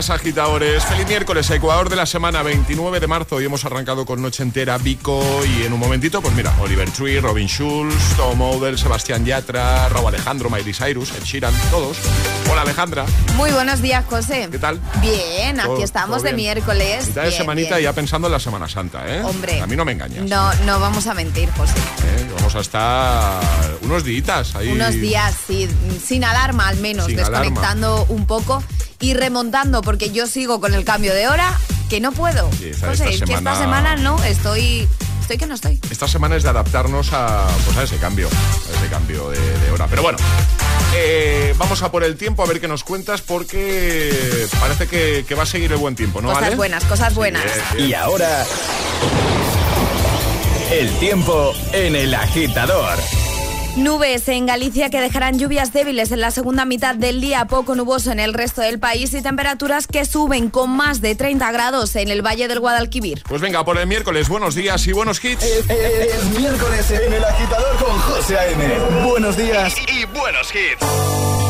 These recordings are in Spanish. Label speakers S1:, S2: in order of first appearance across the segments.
S1: Días, agitadores. Feliz miércoles, Ecuador de la semana 29 de marzo. Y hemos arrancado con Noche Entera, Vico. Y en un momentito, pues mira, Oliver Tree, Robin Schulz, Tom Odell, Sebastián Yatra, Raúl Alejandro, Miley Cyrus, Ed Sheeran, todos. Hola, Alejandra.
S2: Muy buenos días, José.
S1: ¿Qué tal?
S2: Bien, aquí estamos de miércoles.
S1: Mitad de
S2: Bien,
S1: semanita
S2: bien.
S1: ya pensando en la Semana Santa, ¿eh?
S2: Hombre.
S1: A mí no me engañas.
S2: No, no vamos a mentir, José.
S1: ¿eh? Vamos a estar unos días ahí.
S2: Unos días, sí, sin alarma al menos,
S1: Sin
S2: desconectando un poco y remontando, porque yo sigo con el cambio de hora, que no puedo.
S1: Sí, esta-
S2: José,
S1: esta
S2: es que esta
S1: semana-
S2: semana no, estoy, estoy que no estoy.
S1: Esta semana es de adaptarnos a, pues a ese cambio, a ese cambio de, de hora. Pero bueno, eh, vamos a por el tiempo a ver qué nos cuentas porque parece que, que va a seguir el buen tiempo, ¿no?
S2: cosas
S1: Ale?
S2: buenas, cosas buenas.
S1: Bien, bien.
S3: Y ahora, el tiempo en el agitador.
S2: Nubes en Galicia que dejarán lluvias débiles en la segunda mitad del día, poco nuboso en el resto del país y temperaturas que suben con más de 30 grados en el Valle del Guadalquivir.
S1: Pues venga, por el miércoles, buenos días y buenos hits.
S4: Es miércoles en el agitador con José A.M. Buenos días.
S3: Y, y buenos hits.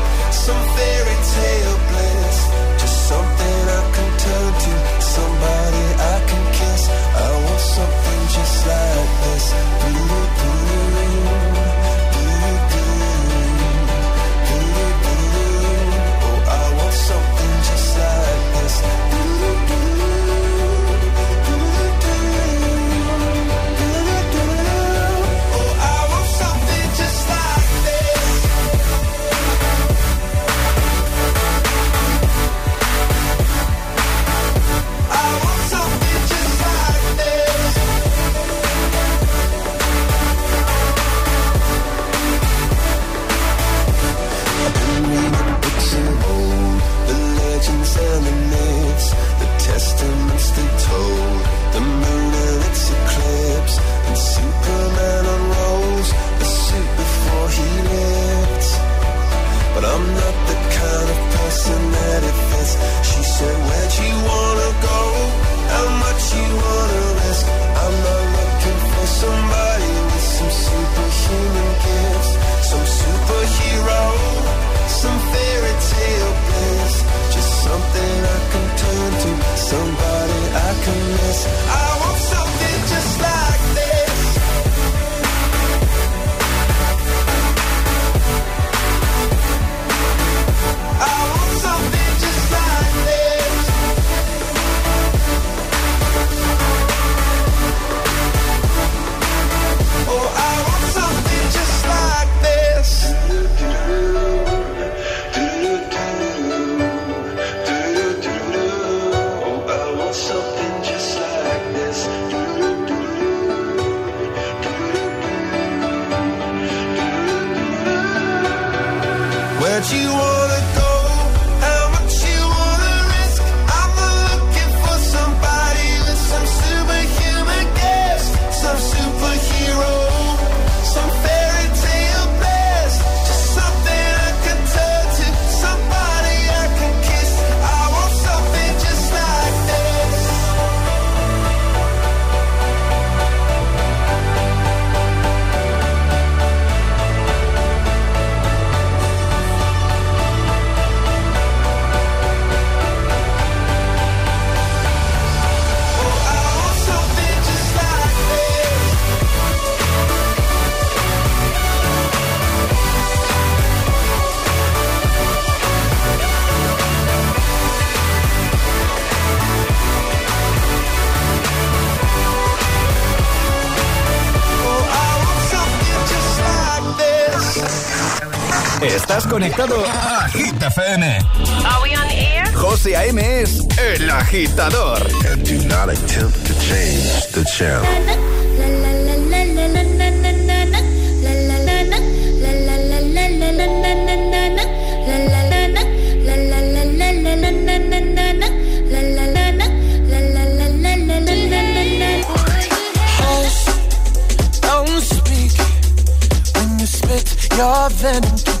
S5: some fairy tale that you want?
S4: Estás conectado a Hit FM.
S6: Are we on the air?
S4: José A.M. es el agitador.
S5: And do not attempt to change the channel.
S7: Hush, don't speak when you spit your venom.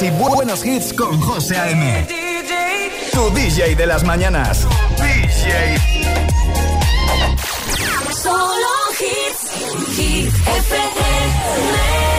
S4: buenas y buenos hits con José A.M. Tu DJ de las mañanas. DJ.
S8: Solo hits. Hit FM.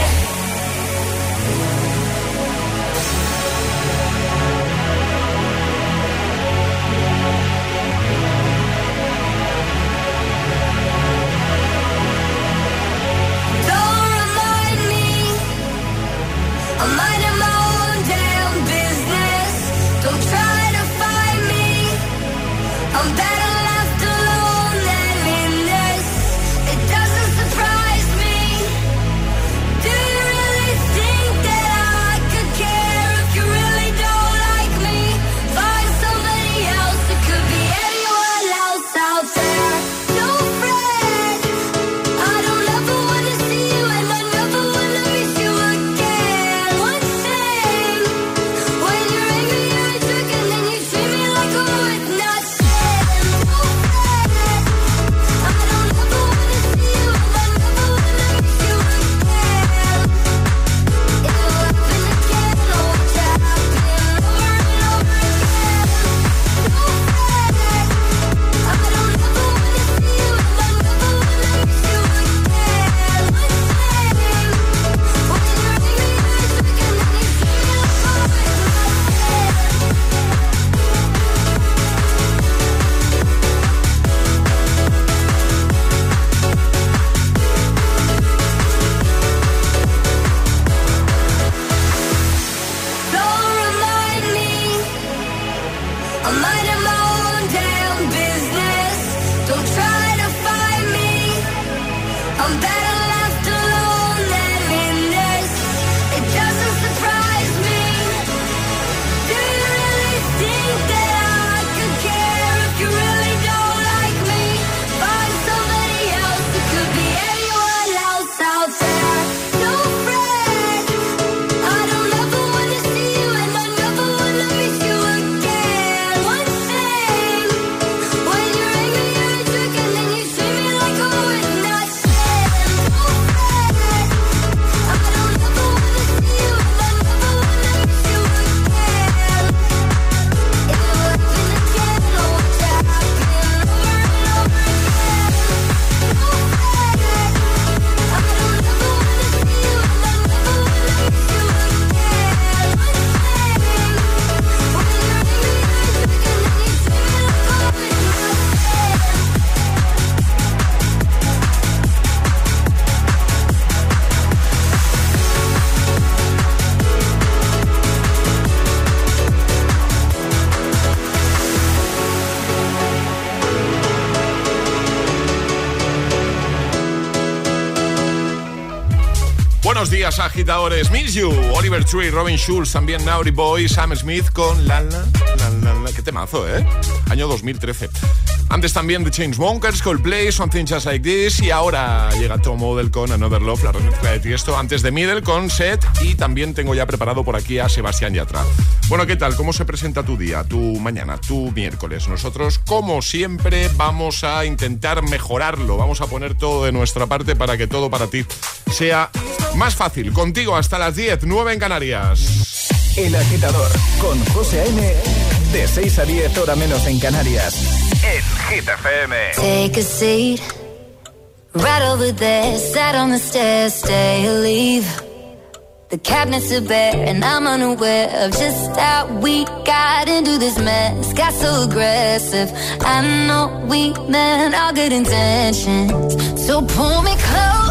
S1: Buenos días, agitadores. Miss You, Oliver Tree, Robin Schulz, también Naughty Boy, Sam Smith con La La, La La, Qué temazo, ¿eh? Año 2013. Antes también The Chainsmokers, Coldplay, Something Just Like This. Y ahora llega Tom Model con Another Love, la remezcla de Tiesto. Antes de Middle con Set. Y también tengo ya preparado por aquí a Sebastián Yatra. Bueno, ¿qué tal? ¿Cómo se presenta tu día, tu mañana, tu miércoles? Nosotros, como siempre, vamos a intentar mejorarlo. Vamos a poner todo de nuestra parte para que todo para ti sea más fácil, contigo hasta las 10, 9 en Canarias.
S4: El agitador con José A.M. De 6 a 10, hora menos en Canarias. En Hit FM.
S8: Take a seat. Right over there, sat on the stairs, stay or leave. The cabinets are bare, and I'm unaware of just how we got into this mess. Got so aggressive. I know we meant all good intentions. So pull me closer.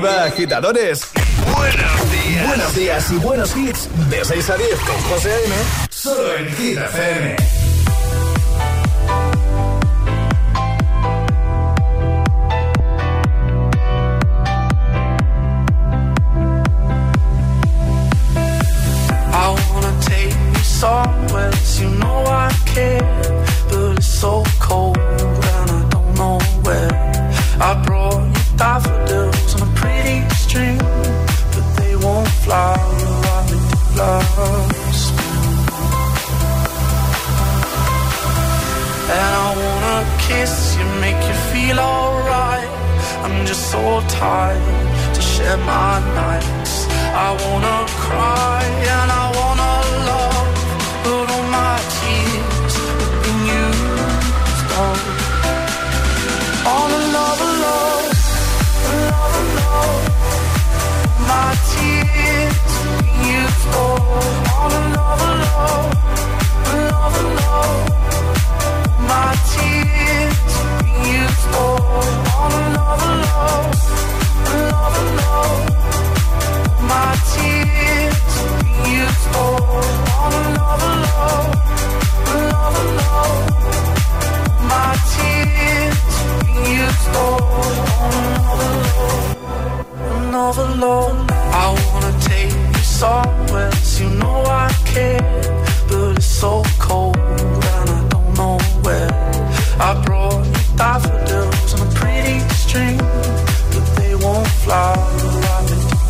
S4: Arriba, agitadores. Buenos días. Buenos días y buenos hits. De 6 a 10 con José A.M. Solo en Hit FM.
S7: Just so tired to share my nights. I wanna cry and I wanna love, but all my tears have been used up. All alone, alone, alone, alone. My tears have been used up. All alone, alone, alone, alone. My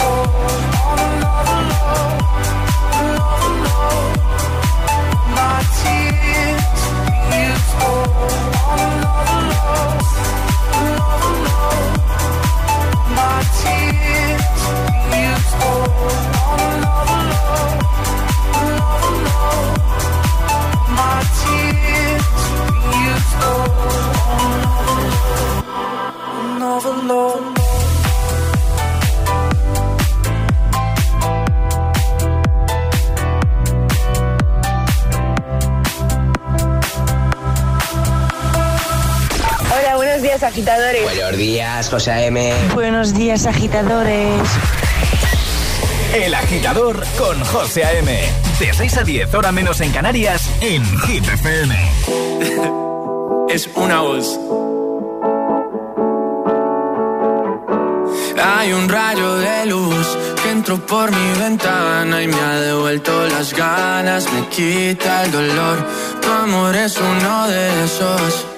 S9: Oh. agitadores.
S6: Buenos días, José M.
S9: Buenos días, agitadores.
S4: El agitador con José A.M. De 6 a 10, hora menos en Canarias, en Hit FM.
S7: es una voz. Hay un rayo de luz que entró por mi ventana y me ha devuelto las ganas, me quita el dolor. Tu amor es uno de esos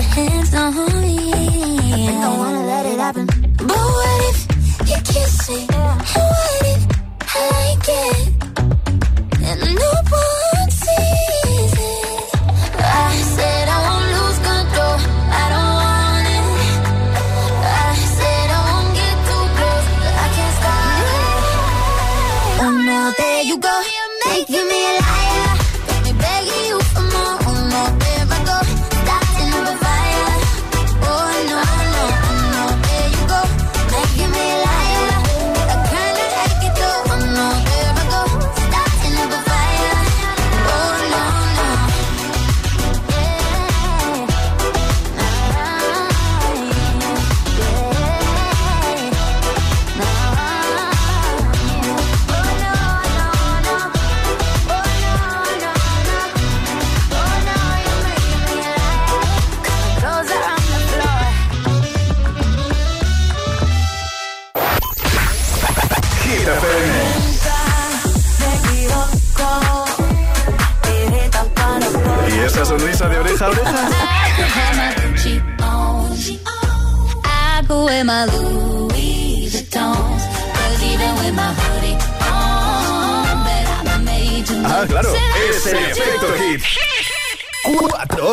S7: your hands on me.
S8: I think I wanna let it happen. But what if you kiss me? Yeah. What if I like it?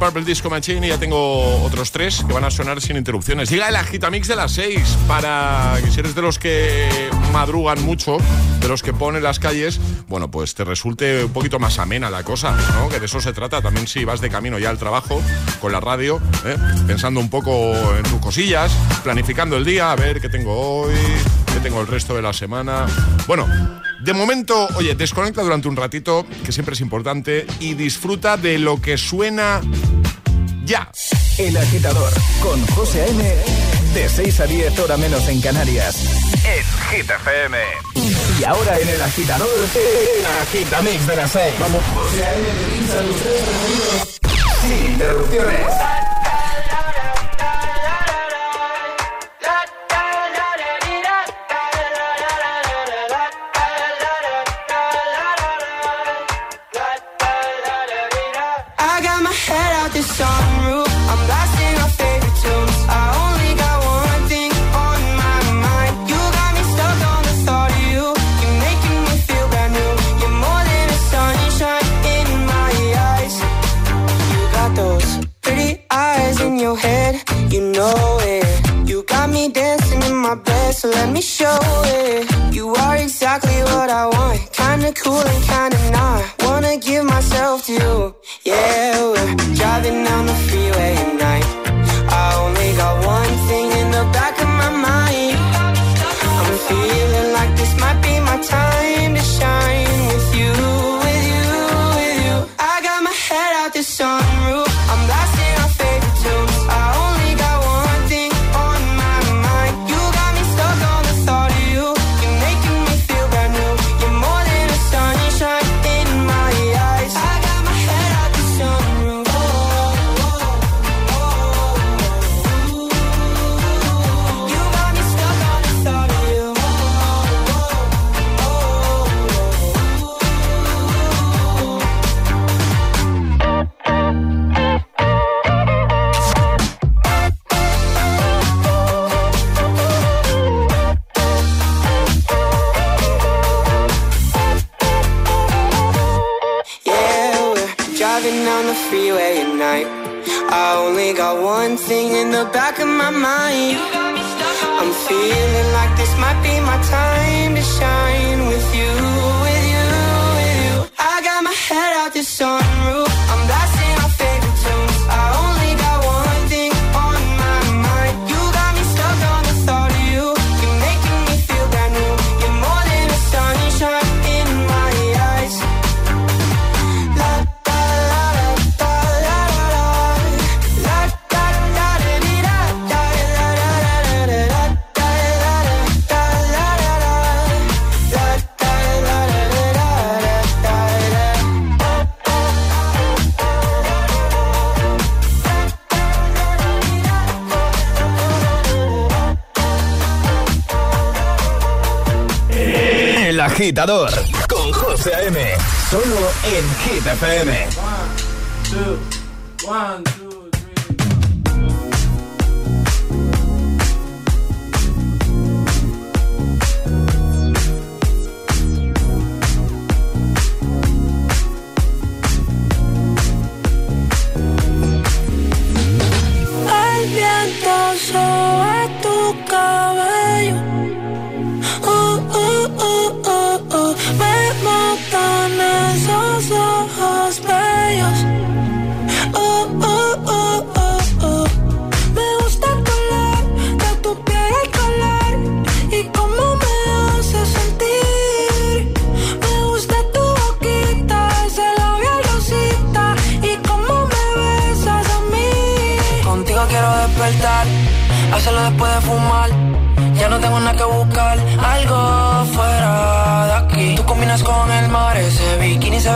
S1: Purple Disco Machine y ya tengo otros tres que van a sonar sin interrupciones. Llega el Agitamix de las seis para que si eres de los que madrugan mucho, de los que ponen las calles, bueno, pues te resulte un poquito más amena la cosa, ¿no? Que de eso se trata. También si vas de camino ya al trabajo con la radio, ¿eh? pensando un poco en tus cosillas, planificando el día, a ver qué tengo hoy, qué tengo el resto de la semana. Bueno, de momento, oye, desconecta durante un ratito, que siempre es importante, y disfruta de lo que suena ya.
S8: El agitador con José M. De 6 a 10 hora menos en Canarias. En Hit FM. Y ahora en el agitador, el agitamix de las 6. Vamos. José A.M. Sin interrupciones.
S10: this might be my time.
S4: agitador con José M. Solo en Hit FM.
S7: One, two,
S11: one, two.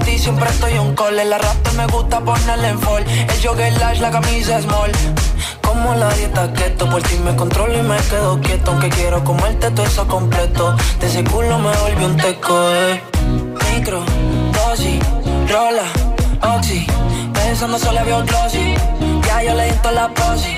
S12: ti
S11: siempre estoy on call. El arrastre me gusta ponerle en fall. El jogger lash, la camisa small. Como la dieta keto, por ti me controlo y me quedo quieto. Aunque quiero comerte todo eso completo. De ese culo me volví un teco, eh. Micro, dosis, rola, oxi. Pensando solo había un glossy. Ya yo le di la posi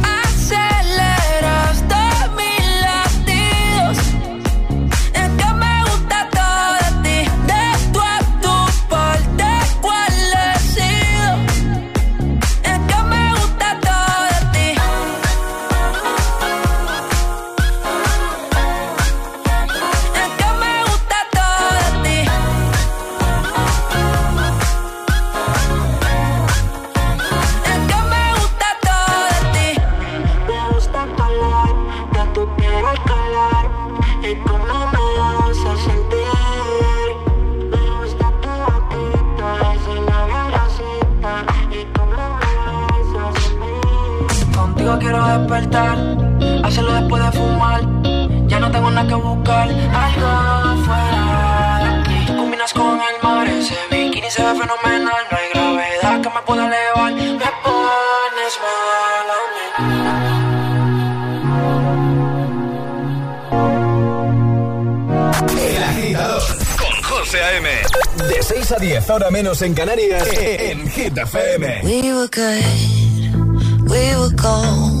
S11: despertar, hacerlo después de fumar. Ya no tengo nada que buscar, algo fuera de aquí. combinas con el mar, ese bikini se ve fenomenal. No hay gravedad que me pueda elevar, me pones mal a
S4: mí. El agitador con José A.M. De 6 a 10, ahora menos en Canarias, en Hit FM.
S12: We were good, we were gold.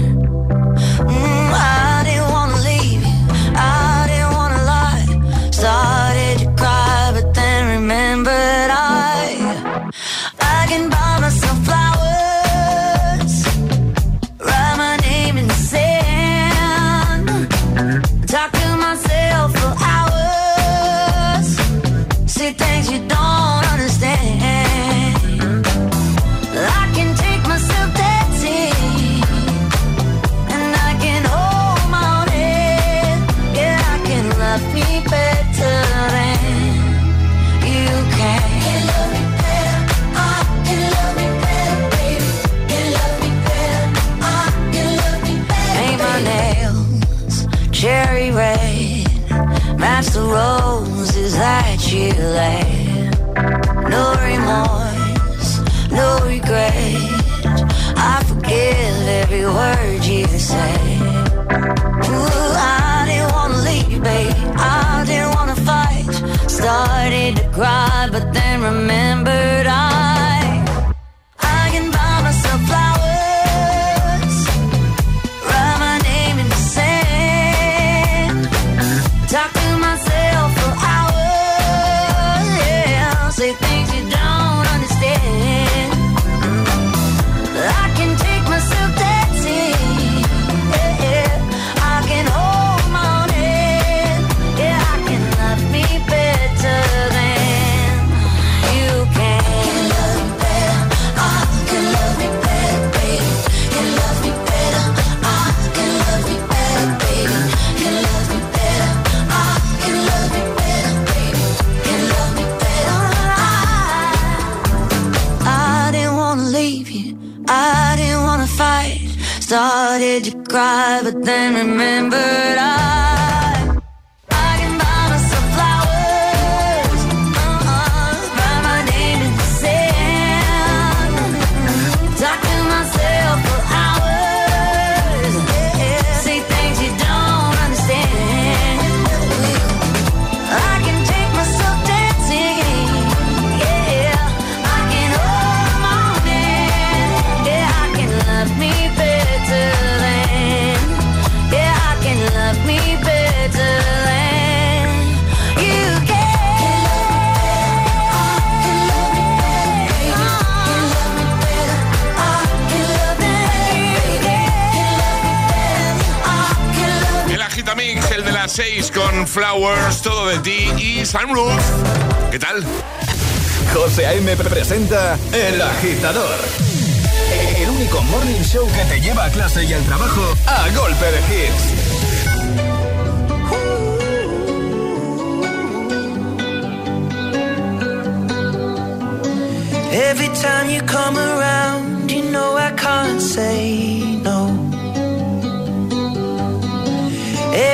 S12: cried, but then remembered I And remember Mix,
S1: el de las 6 con Flowers, todo de ti y Sunroof. ¿Qué tal?
S4: José A.M. presenta El Agitador. El único morning show que te lleva a clase y al trabajo a golpe de hits.
S13: Every time you come around, you know I can't say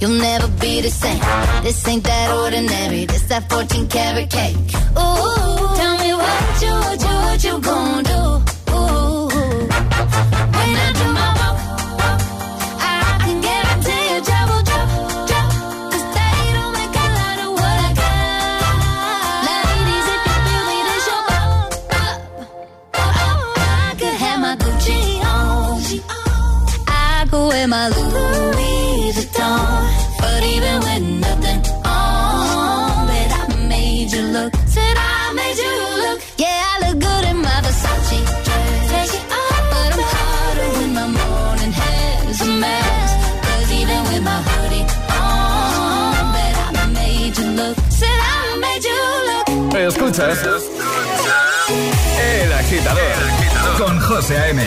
S8: you'll never be the same. This ain't that ordinary. This that 14 karat cake. Ooh, tell me what you, what you, what you gonna do? Ooh, when I do my walk, walk, I they don't make a lot of what I got. Ladies, if you feel me, bop. Oh, I could have my Gucci on. I wear my
S4: Escuchas El agitador con José A.M.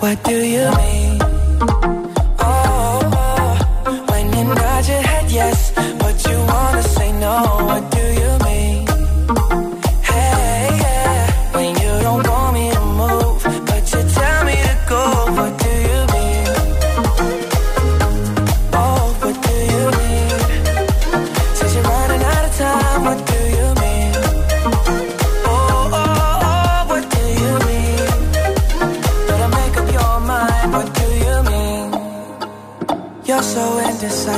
S11: What do you mean?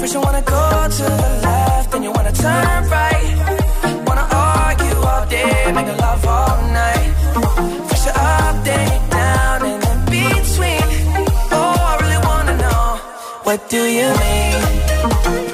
S13: First you wanna go to the left, then you wanna turn right. Wanna argue all day, make love all night. First you're up, then you're down, and in between. Oh, I really wanna know, what do you mean?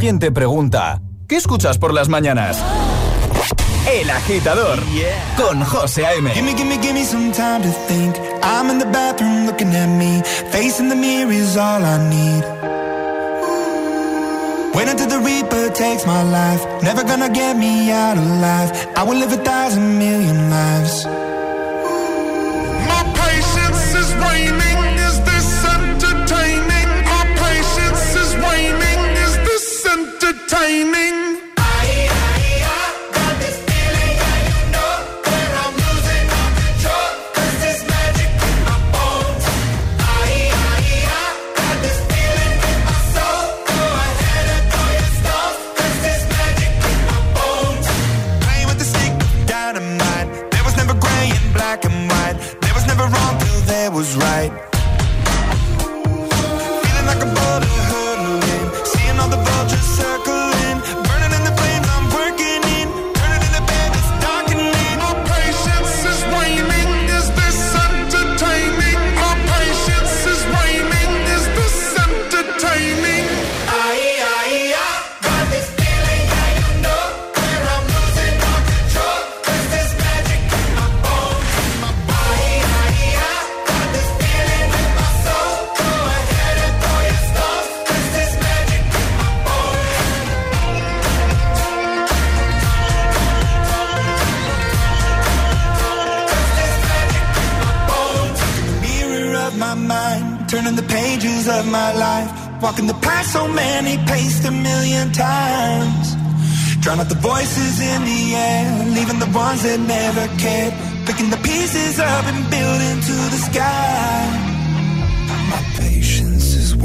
S4: Alguien te pregunta, ¿qué escuchas por las mañanas? El agitador con José A.M.
S14: Gimme, gimme, gimme some time to think. I'm in the bathroom looking at me. Facing the mirror is all I need. Wait until the Reaper takes my life. Never gonna get me out alive. I will live a thousand million lives.
S15: Tiny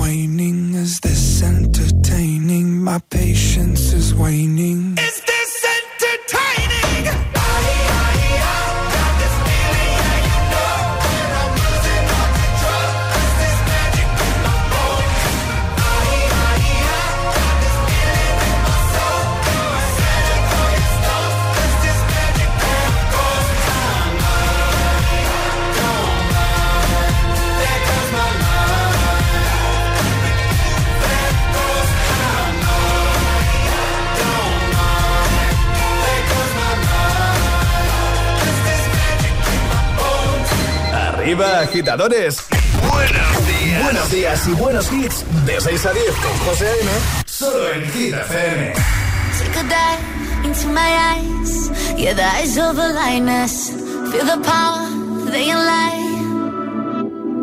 S15: waning, is this entertaining? My patience is waning.
S4: Agitadores. Buenos días. Buenos días y buenos hits. De 6 a 10 con José A.M. Solo en Hit FM.
S8: Take a dive into my eyes. Yeah, the eyes of a lioness. Feel the power, they lie.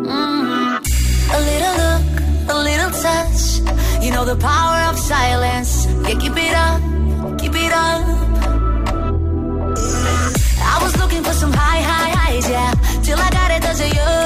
S8: Mm. A little look, a little touch. You know the power of silence. Yeah, keep it up, keep it up. I was looking for some high, high highs, yeah. Till I got it, cause of you.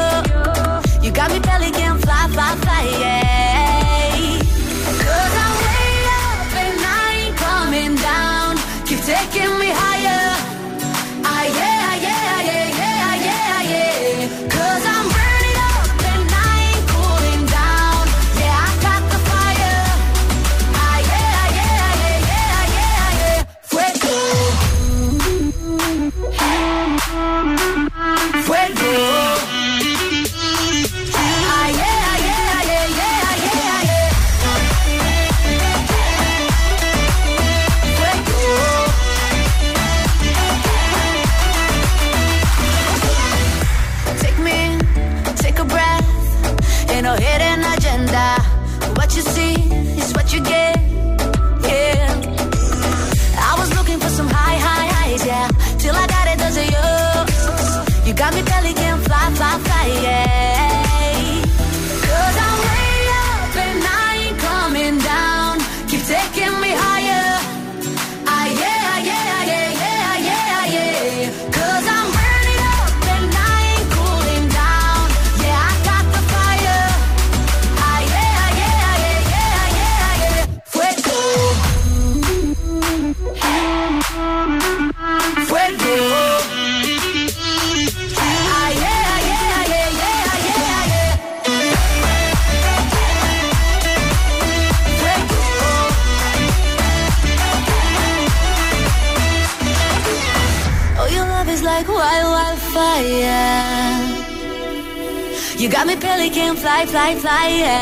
S8: yeah.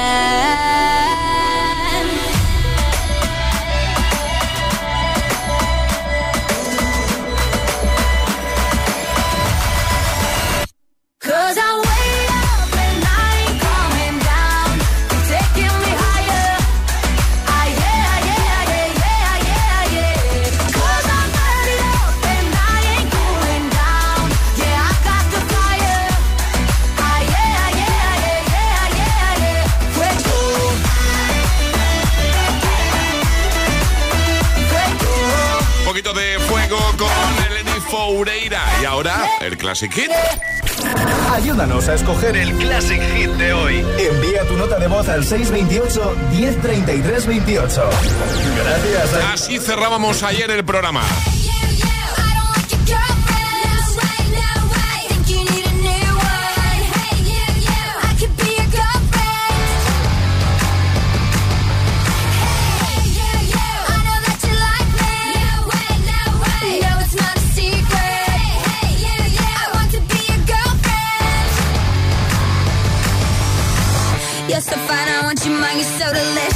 S1: Classic Hit.
S4: Ayúdanos a escoger el Classic Hit de hoy. Envía tu nota de voz al 628-103328. Gracias.
S1: Así cerrábamos ayer el programa.
S8: You're so fine, I want you, mind, you're so delicious.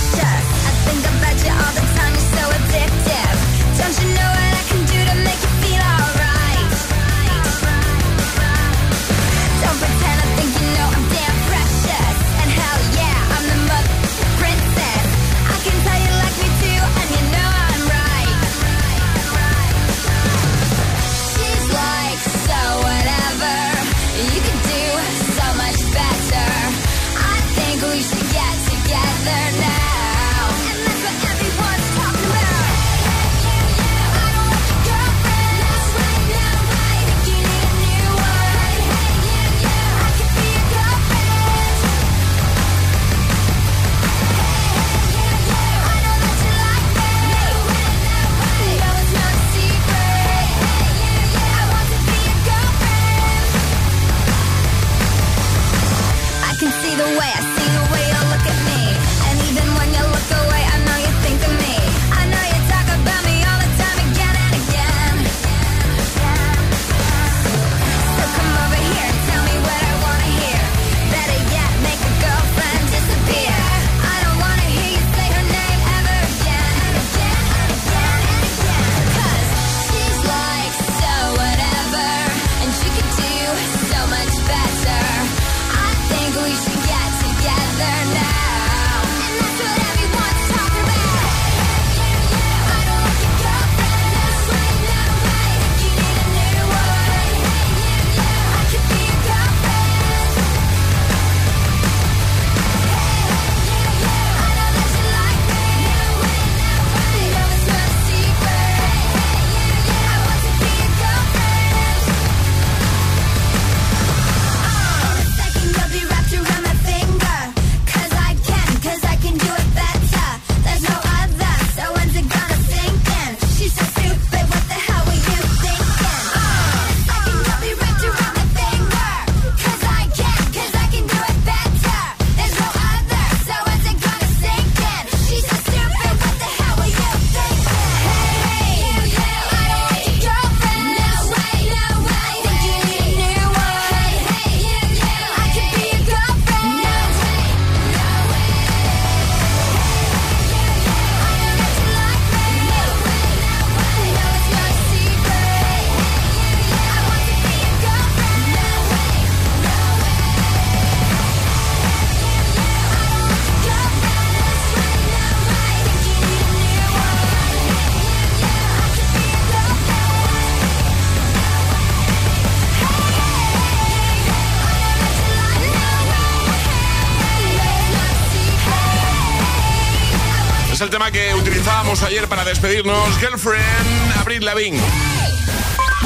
S1: escuchábamos ayer para despedirnos, Girlfriend, Abril Lavigne.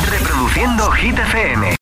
S3: Reproduciendo Hit FM.